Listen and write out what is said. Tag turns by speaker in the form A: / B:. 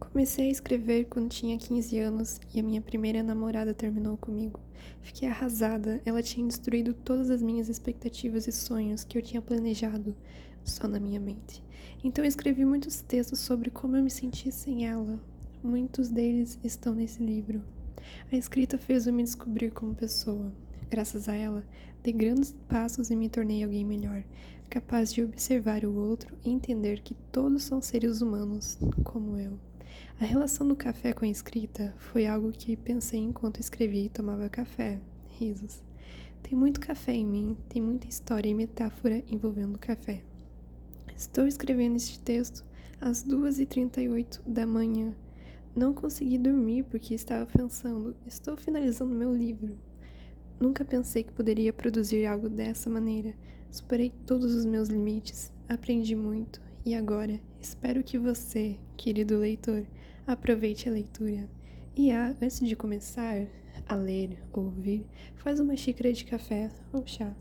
A: Comecei a escrever quando tinha 15 anos e a minha primeira namorada terminou comigo. Fiquei arrasada, ela tinha destruído todas as minhas expectativas e sonhos que eu tinha planejado só na minha mente. Então escrevi muitos textos sobre como eu me sentia sem ela. Muitos deles estão nesse livro. A escrita fez eu me descobrir como pessoa. Graças a ela, dei grandes passos e me tornei alguém melhor, capaz de observar o outro e entender que todos são seres humanos, como eu. A relação do café com a escrita foi algo que pensei enquanto escrevi e tomava café. Risos. Tem muito café em mim, tem muita história e metáfora envolvendo café. Estou escrevendo este texto às 2h38 da manhã. Não consegui dormir porque estava pensando, estou finalizando meu livro. Nunca pensei que poderia produzir algo dessa maneira. Superei todos os meus limites, aprendi muito e agora espero que você, querido leitor, aproveite a leitura. E ah, antes de começar a ler ou ouvir, faz uma xícara de café ou chá.